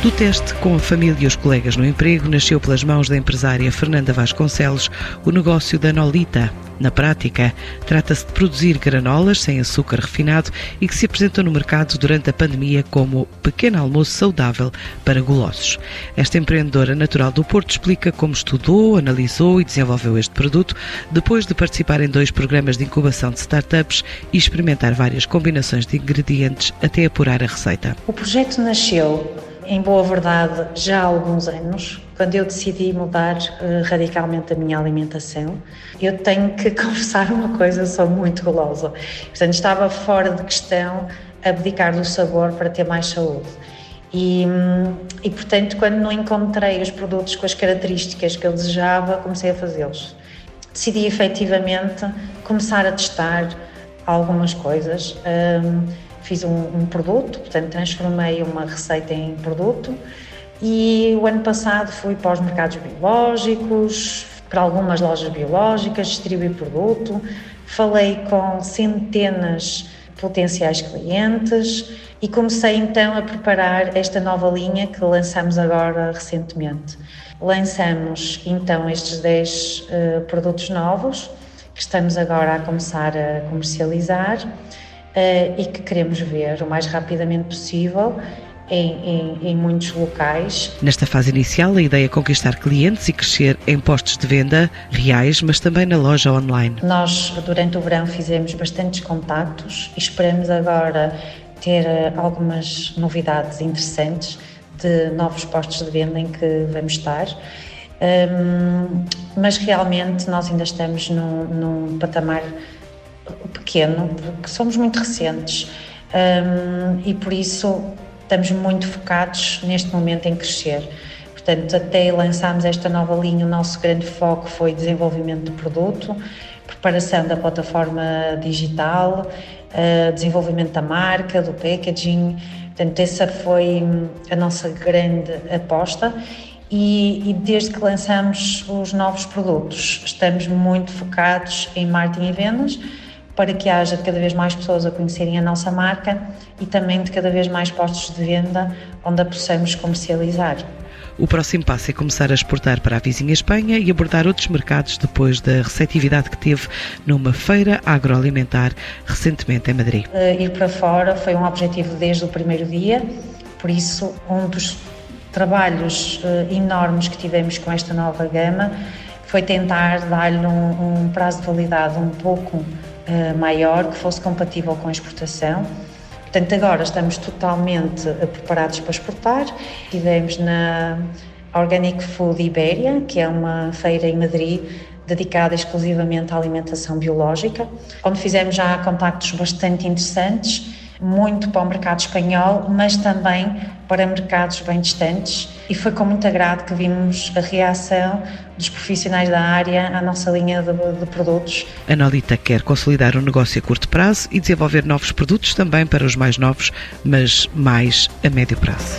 Do teste com a família e os colegas no emprego, nasceu pelas mãos da empresária Fernanda Vasconcelos o negócio da Nolita. Na prática, trata-se de produzir granolas sem açúcar refinado e que se apresentam no mercado durante a pandemia como pequeno almoço saudável para golosos. Esta empreendedora natural do Porto explica como estudou, analisou e desenvolveu este produto depois de participar em dois programas de incubação de startups e experimentar várias combinações de ingredientes até apurar a receita. O projeto nasceu em boa verdade, já há alguns anos, quando eu decidi mudar uh, radicalmente a minha alimentação, eu tenho que confessar uma coisa, sou muito golosa. Portanto, estava fora de questão abdicar do sabor para ter mais saúde. E, hum, e, portanto, quando não encontrei os produtos com as características que eu desejava, comecei a fazê-los. Decidi efetivamente começar a testar algumas coisas. Um, fiz um, um, produto, portanto transformei uma receita em produto e o ano passado fui para os mercados biológicos, para algumas lojas biológicas, distribuí produto, falei com centenas de potenciais clientes e comecei então a preparar esta nova linha que lançamos agora recentemente. Lançamos então estes 10 uh, produtos novos que estamos agora a começar a comercializar uh, e que queremos ver o mais rapidamente possível em, em, em, muitos locais. Nesta fase inicial, a ideia é conquistar clientes e crescer em postos de venda reais, mas também na loja online. Nós, durante o verão, fizemos bastantes contactos e esperamos agora ter eh, algumas novidades interessantes de novos postos de venda em que vamos estar. Um, mas realmente nós ainda estamos num, num patamar pequeno, porque somos muito recentes um, e por isso estamos muito focados neste momento em crescer. Portanto, até lançarmos esta nova linha, o nosso grande foco foi desenvolvimento de produto, preparação da plataforma digital, uh, desenvolvimento da marca, do packaging. Portanto, essa foi a nossa grande aposta e, e, desde que lançamos os novos produtos, estamos muito focados em marketing e vendas para que haja cada vez mais pessoas a conhecerem a nossa marca e também de cada vez mais postos de venda onde a possamos comercializar. O próximo passo é começar a exportar para a vizinha Espanha e abordar outros mercados depois da receptividade que teve numa feira agroalimentar recentemente em Madrid. Uh, ir para fora foi um objetivo desde o primeiro dia, por isso, um dos trabalhos uh, enormes que tivemos com esta nova gama foi tentar dar-lhe um, um prazo de validade um pouco eh, maior que fosse compatível com a exportação. Portanto, agora estamos totalmente eh, preparados para exportar. Estivemos na Organic Food Ibéria, que é uma feira em Madrid dedicada exclusivamente à alimentação biológica, onde fizemos já contactos bastante interessantes muito para o mercado espanhol, mas também para mercados bem distantes. E foi com muito agrado que vimos a reação dos profissionais da área à nossa linha de, de produtos. A Nolita quer consolidar o negócio a curto prazo e desenvolver novos produtos também para os mais novos, mas mais a médio prazo.